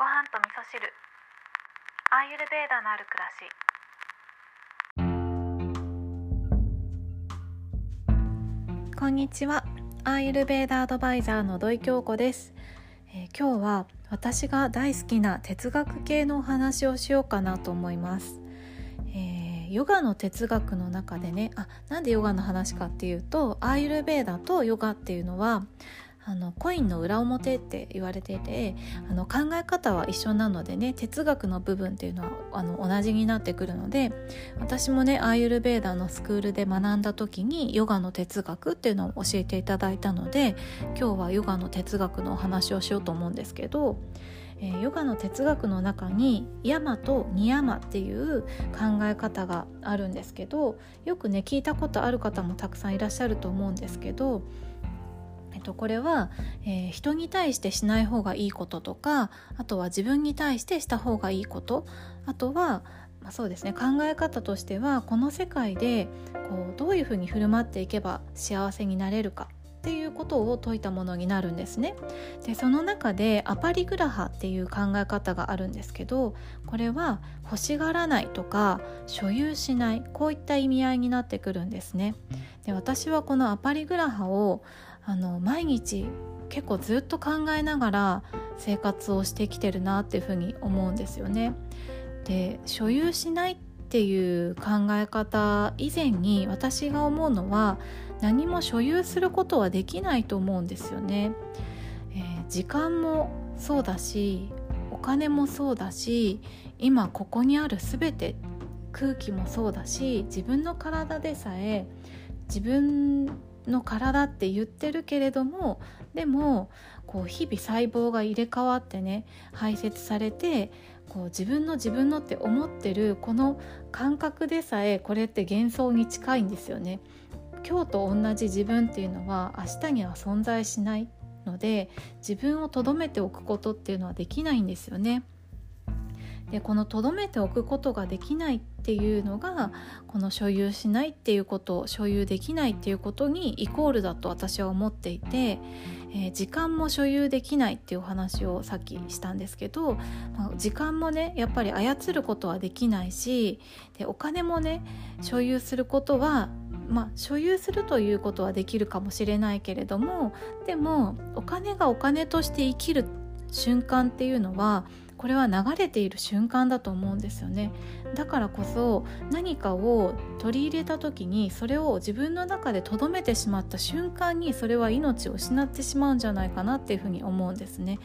ご飯と味噌汁。アーユルベーダのある暮らし。こんにちは。アーユルベーダアドバイザーの土井京子です、えー、今日は私が大好きな哲学系のお話をしようかなと思います、えー、ヨガの哲学の中でねあなんでヨガの話かっていうとアーユルベーダとヨガっていうのはあのコインの裏表って言われていてあの考え方は一緒なのでね哲学の部分っていうのはあの同じになってくるので私もねアーユルベーダーのスクールで学んだ時にヨガの哲学っていうのを教えていただいたので今日はヨガの哲学のお話をしようと思うんですけどえ、ヨガの哲学の中にヤマとニヤマっていう考え方があるんですけどよくね聞いたことある方もたくさんいらっしゃると思うんですけどっと、これは、えー、人に対してしない方がいいこととかあとは自分に対してした方がいいこと。あとは、まあ、そうですね考え方としてはこの世界でこうどういうふうに振る舞っていけば幸せになれるか。っていうことを説いたものになるんですね。でその中でアパリグラハっていう考え方があるんですけどこれは欲しがらないとか所有しないこういった意味合いになってくるんですね。で私はこのアパリグラハをあの毎日結構ずっと考えながら生活をしてきてるなっていうふうに思うんですよね。で所有しないっていう考え方以前に私が思うのは何も所有することはできないと思うんですよね。えー、時間もそうだしお金もそうだし今ここにある全て空気もそうだし自分の体でさえ自分の体って言ってるけれどもでもこう日々細胞が入れ替わってね排泄されてこう自分の自分のって思ってるこの感覚でさえこれって幻想に近いんですよね。今日と同じ自分っていうのは明日には存在しないので自分をとどめておくことっていうのはできないんですよね。でこのとどめておくことができないっていうのがこの所有しないっていうこと所有できないっていうことにイコールだと私は思っていて、えー、時間も所有できないっていうお話をさっきしたんですけど、まあ、時間もねやっぱり操ることはできないしでお金もね所有することはまあ、所有するということはできるかもしれないけれどもでもお金がお金として生きる瞬間っていうのはこれは流れている瞬間だと思うんですよね。だからこそ何かを取り入れた時にそれを自分の中で留めてしまった瞬間にそれは命を失ってしまうんじゃないかなっていうふうに思うんですね。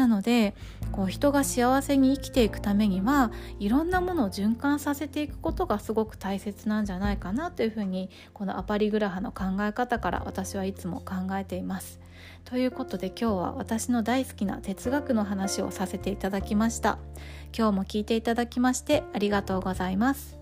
なのでこう人が幸せに生きていくためにはいろんなものを循環させていくことがすごく大切なんじゃないかなというふうにこのアパリグラハの考え方から私はいつも考えています。ということで今日は私の大好きな哲学の話をさせていただきました今日も聞いていただきましてありがとうございます